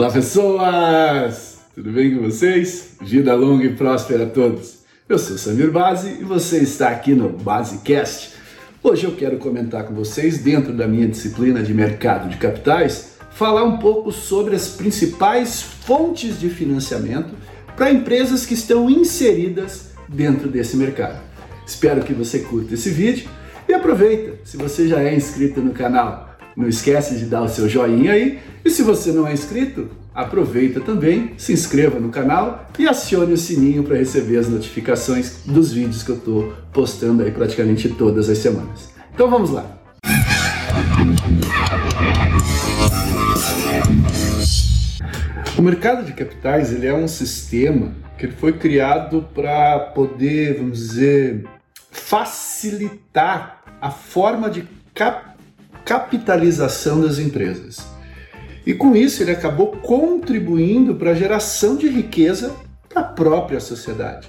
Olá pessoas! Tudo bem com vocês? Vida longa e próspera a todos. Eu sou Samir Base e você está aqui no Basecast. Hoje eu quero comentar com vocês, dentro da minha disciplina de mercado de capitais, falar um pouco sobre as principais fontes de financiamento para empresas que estão inseridas dentro desse mercado. Espero que você curta esse vídeo e aproveita, se você já é inscrito no canal, não esquece de dar o seu joinha aí. E se você não é inscrito, aproveita também, se inscreva no canal e acione o sininho para receber as notificações dos vídeos que eu estou postando aí praticamente todas as semanas. Então vamos lá. O mercado de capitais ele é um sistema que ele foi criado para poder, vamos dizer, facilitar a forma de cap capitalização das empresas. E com isso ele acabou contribuindo para a geração de riqueza para a própria sociedade.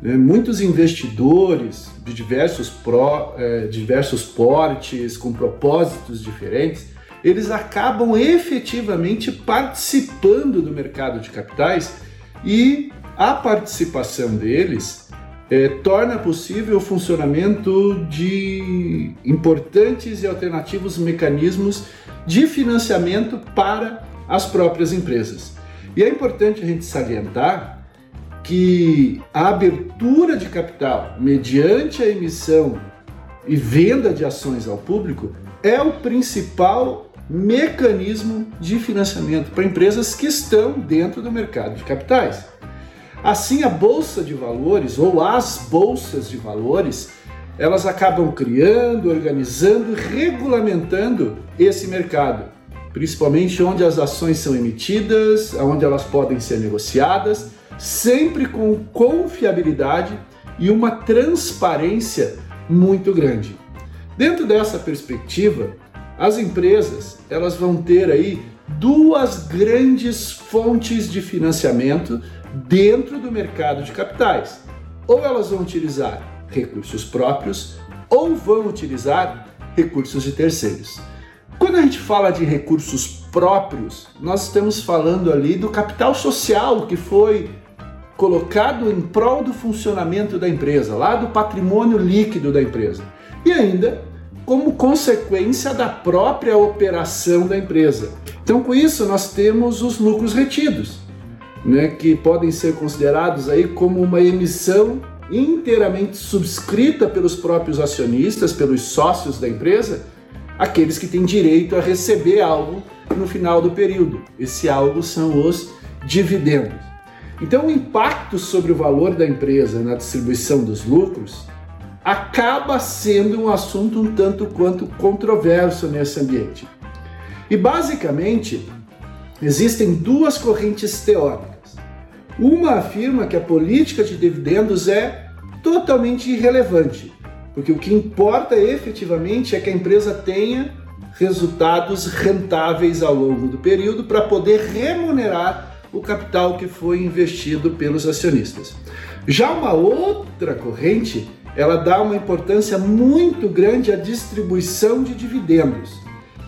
Né? Muitos investidores de diversos, pro, eh, diversos portes, com propósitos diferentes, eles acabam efetivamente participando do mercado de capitais e a participação deles é, torna possível o funcionamento de importantes e alternativos mecanismos de financiamento para as próprias empresas. E é importante a gente salientar que a abertura de capital mediante a emissão e venda de ações ao público é o principal mecanismo de financiamento para empresas que estão dentro do mercado de capitais. Assim, a bolsa de valores ou as bolsas de valores, elas acabam criando, organizando, regulamentando esse mercado, principalmente onde as ações são emitidas, onde elas podem ser negociadas, sempre com confiabilidade e uma transparência muito grande. Dentro dessa perspectiva, as empresas elas vão ter aí duas grandes fontes de financiamento dentro do mercado de capitais. Ou elas vão utilizar recursos próprios ou vão utilizar recursos de terceiros. Quando a gente fala de recursos próprios, nós estamos falando ali do capital social que foi colocado em prol do funcionamento da empresa, lá do patrimônio líquido da empresa. E ainda como consequência da própria operação da empresa. Então, com isso, nós temos os lucros retidos né, que podem ser considerados aí como uma emissão inteiramente subscrita pelos próprios acionistas, pelos sócios da empresa, aqueles que têm direito a receber algo no final do período. Esse algo são os dividendos. Então, o impacto sobre o valor da empresa na distribuição dos lucros acaba sendo um assunto um tanto quanto controverso nesse ambiente. E basicamente, existem duas correntes teóricas. Uma afirma que a política de dividendos é totalmente irrelevante, porque o que importa efetivamente é que a empresa tenha resultados rentáveis ao longo do período para poder remunerar o capital que foi investido pelos acionistas. Já uma outra corrente, ela dá uma importância muito grande à distribuição de dividendos,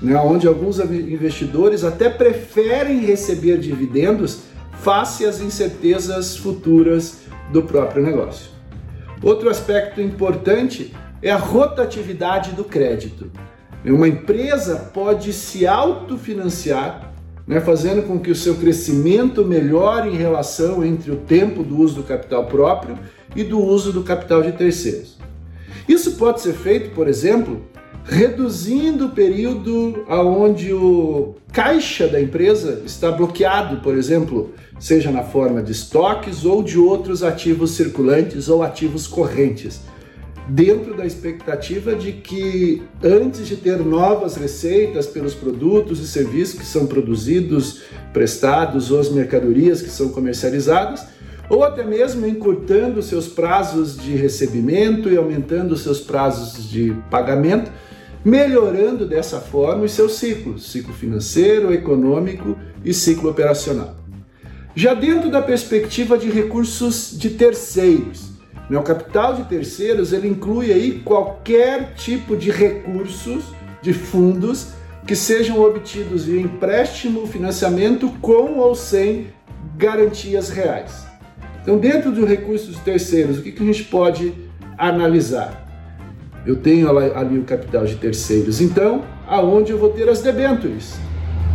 né, onde alguns investidores até preferem receber dividendos face às incertezas futuras do próprio negócio. Outro aspecto importante é a rotatividade do crédito. Uma empresa pode se autofinanciar, né, fazendo com que o seu crescimento melhore em relação entre o tempo do uso do capital próprio e do uso do capital de terceiros. Isso pode ser feito, por exemplo, reduzindo o período onde o caixa da empresa está bloqueado, por exemplo, seja na forma de estoques ou de outros ativos circulantes ou ativos correntes, dentro da expectativa de que antes de ter novas receitas pelos produtos e serviços que são produzidos, prestados ou as mercadorias que são comercializadas, ou até mesmo encurtando seus prazos de recebimento e aumentando seus prazos de pagamento, melhorando dessa forma os seus ciclos, ciclo financeiro, econômico e ciclo operacional. Já dentro da perspectiva de recursos de terceiros, né, o capital de terceiros ele inclui aí qualquer tipo de recursos, de fundos que sejam obtidos via empréstimo, financiamento com ou sem garantias reais. Então, dentro do recurso de terceiros, o que, que a gente pode analisar? Eu tenho ali o capital de terceiros, então, aonde eu vou ter as debêntures,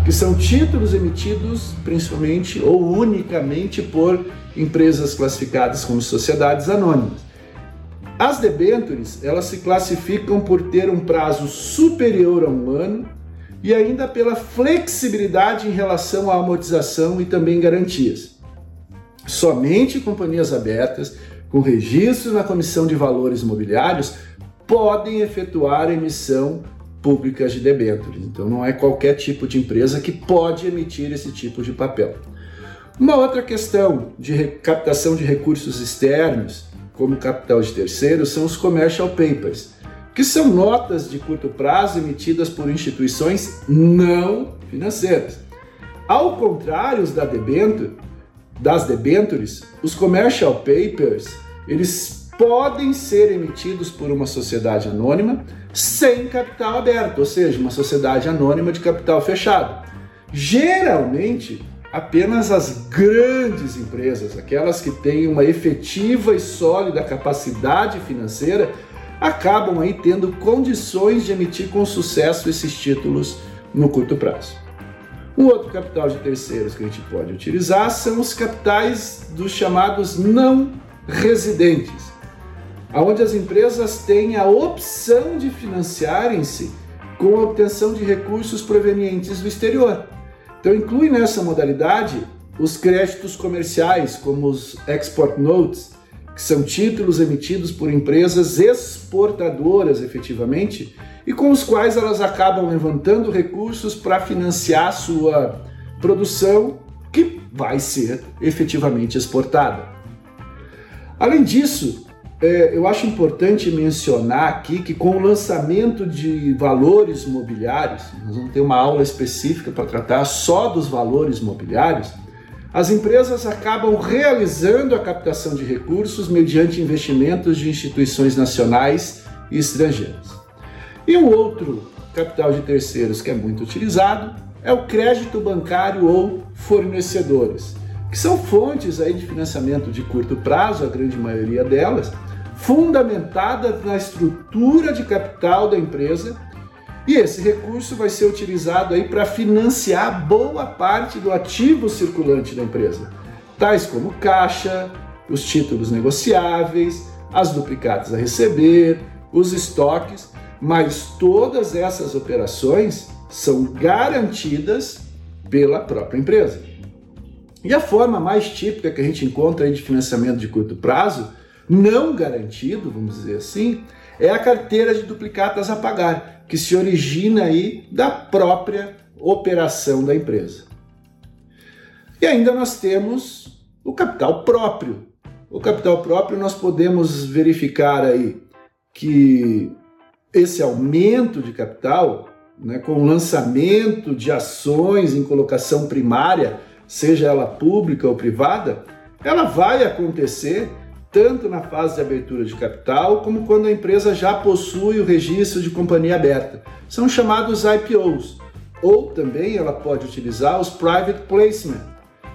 que são títulos emitidos principalmente ou unicamente por empresas classificadas como sociedades anônimas. As debêntures, elas se classificam por ter um prazo superior a um ano e ainda pela flexibilidade em relação à amortização e também garantias. Somente companhias abertas com registro na Comissão de Valores Imobiliários podem efetuar emissão pública de debêntures. Então não é qualquer tipo de empresa que pode emitir esse tipo de papel. Uma outra questão de captação de recursos externos, como capital de terceiros, são os commercial papers, que são notas de curto prazo emitidas por instituições não financeiras. Ao contrário da debenture, das debentures, os commercial papers, eles podem ser emitidos por uma sociedade anônima sem capital aberto, ou seja, uma sociedade anônima de capital fechado. Geralmente, apenas as grandes empresas, aquelas que têm uma efetiva e sólida capacidade financeira, acabam aí tendo condições de emitir com sucesso esses títulos no curto prazo. Um outro capital de terceiros que a gente pode utilizar são os capitais dos chamados não residentes, onde as empresas têm a opção de financiarem-se com a obtenção de recursos provenientes do exterior. Então, inclui nessa modalidade os créditos comerciais, como os export notes, que são títulos emitidos por empresas exportadoras efetivamente e com os quais elas acabam levantando recursos para financiar sua produção que vai ser efetivamente exportada. Além disso, é, eu acho importante mencionar aqui que com o lançamento de valores mobiliários, nós vamos ter uma aula específica para tratar só dos valores mobiliários, as empresas acabam realizando a captação de recursos mediante investimentos de instituições nacionais e estrangeiras. E um outro capital de terceiros que é muito utilizado é o crédito bancário ou fornecedores, que são fontes aí de financiamento de curto prazo, a grande maioria delas, fundamentada na estrutura de capital da empresa. E esse recurso vai ser utilizado aí para financiar boa parte do ativo circulante da empresa, tais como caixa, os títulos negociáveis, as duplicadas a receber, os estoques, mas todas essas operações são garantidas pela própria empresa. E a forma mais típica que a gente encontra de financiamento de curto prazo não garantido, vamos dizer assim, é a carteira de duplicatas a pagar, que se origina aí da própria operação da empresa. E ainda nós temos o capital próprio. O capital próprio nós podemos verificar aí que esse aumento de capital, né, com o lançamento de ações em colocação primária, seja ela pública ou privada, ela vai acontecer tanto na fase de abertura de capital, como quando a empresa já possui o registro de companhia aberta. São chamados IPOs. Ou também ela pode utilizar os private placement,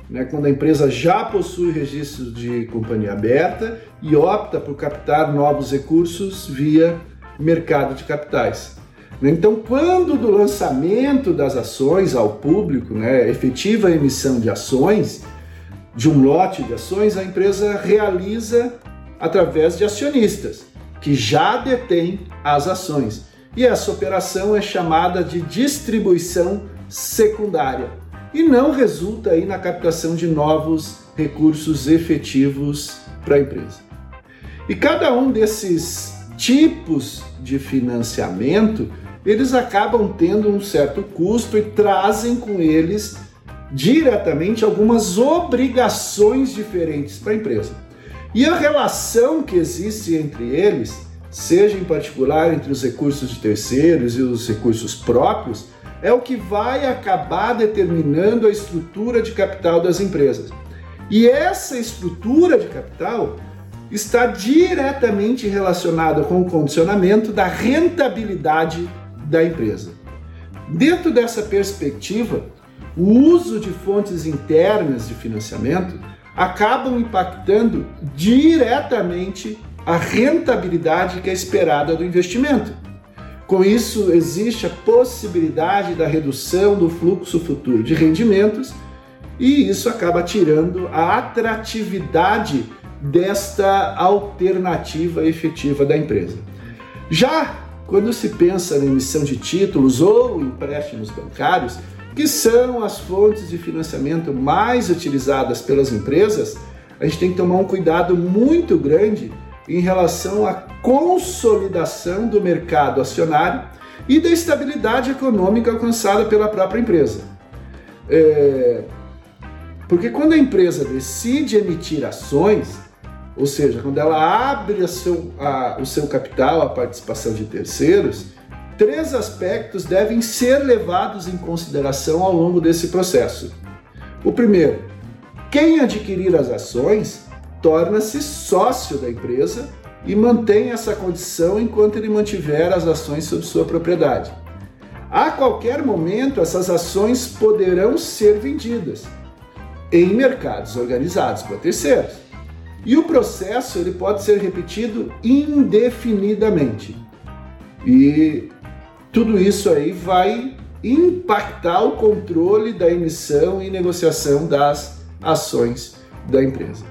né, quando a empresa já possui registro de companhia aberta e opta por captar novos recursos via mercado de capitais. Então, quando do lançamento das ações ao público, né, efetiva emissão de ações, de um lote de ações, a empresa realiza através de acionistas, que já detêm as ações. E essa operação é chamada de distribuição secundária e não resulta aí na captação de novos recursos efetivos para a empresa. E cada um desses tipos de financiamento, eles acabam tendo um certo custo e trazem com eles diretamente algumas obrigações diferentes para a empresa. E a relação que existe entre eles, seja em particular entre os recursos de terceiros e os recursos próprios, é o que vai acabar determinando a estrutura de capital das empresas. E essa estrutura de capital está diretamente relacionada com o condicionamento da rentabilidade da empresa. Dentro dessa perspectiva, o uso de fontes internas de financiamento acabam impactando diretamente a rentabilidade que é esperada do investimento. Com isso, existe a possibilidade da redução do fluxo futuro de rendimentos e isso acaba tirando a atratividade desta alternativa efetiva da empresa. Já quando se pensa na emissão de títulos ou empréstimos bancários, que são as fontes de financiamento mais utilizadas pelas empresas, a gente tem que tomar um cuidado muito grande em relação à consolidação do mercado acionário e da estabilidade econômica alcançada pela própria empresa. É... Porque quando a empresa decide emitir ações, ou seja, quando ela abre seu, a, o seu capital à participação de terceiros, três aspectos devem ser levados em consideração ao longo desse processo. O primeiro, quem adquirir as ações torna-se sócio da empresa e mantém essa condição enquanto ele mantiver as ações sob sua propriedade. A qualquer momento, essas ações poderão ser vendidas em mercados organizados para terceiros. E o processo ele pode ser repetido indefinidamente. E tudo isso aí vai impactar o controle da emissão e negociação das ações da empresa.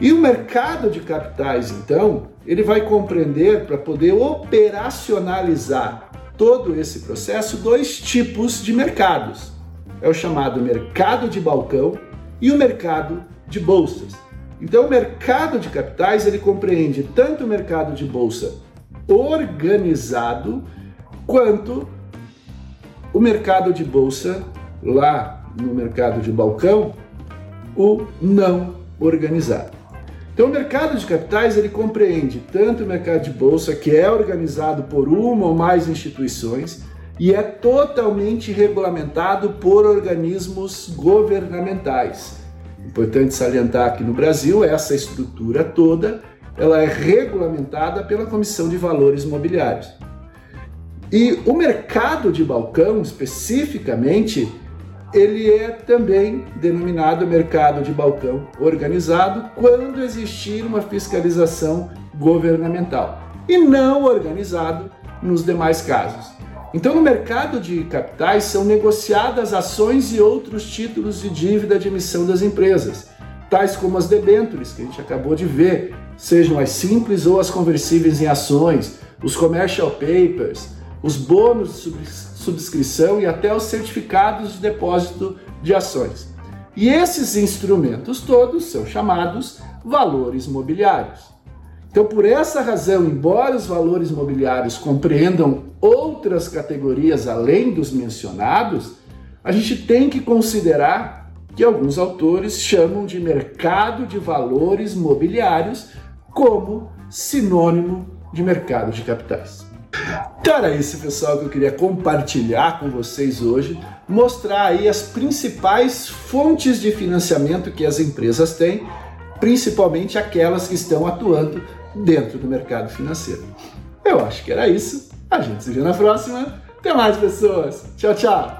E o mercado de capitais, então, ele vai compreender para poder operacionalizar todo esse processo dois tipos de mercados. É o chamado mercado de balcão e o mercado de bolsas. Então, o mercado de capitais ele compreende tanto o mercado de bolsa organizado quanto o mercado de bolsa lá no mercado de balcão, o não organizado. Então, o mercado de capitais ele compreende tanto o mercado de bolsa, que é organizado por uma ou mais instituições e é totalmente regulamentado por organismos governamentais. Importante salientar que no Brasil essa estrutura toda ela é regulamentada pela Comissão de Valores Mobiliários. E o mercado de balcão, especificamente, ele é também denominado mercado de balcão organizado quando existir uma fiscalização governamental e não organizado nos demais casos. Então, no mercado de capitais são negociadas ações e outros títulos de dívida de emissão das empresas, tais como as debêntures, que a gente acabou de ver, sejam as simples ou as conversíveis em ações, os commercial papers, os bônus de subscrição e até os certificados de depósito de ações. E esses instrumentos todos são chamados valores mobiliários. Então, por essa razão, embora os valores mobiliários compreendam outras categorias além dos mencionados, a gente tem que considerar que alguns autores chamam de mercado de valores mobiliários como sinônimo de mercado de capitais. Então era isso, pessoal, que eu queria compartilhar com vocês hoje, mostrar aí as principais fontes de financiamento que as empresas têm, principalmente aquelas que estão atuando dentro do mercado financeiro. Eu acho que era isso. A gente se vê na próxima. Até mais, pessoas. Tchau, tchau.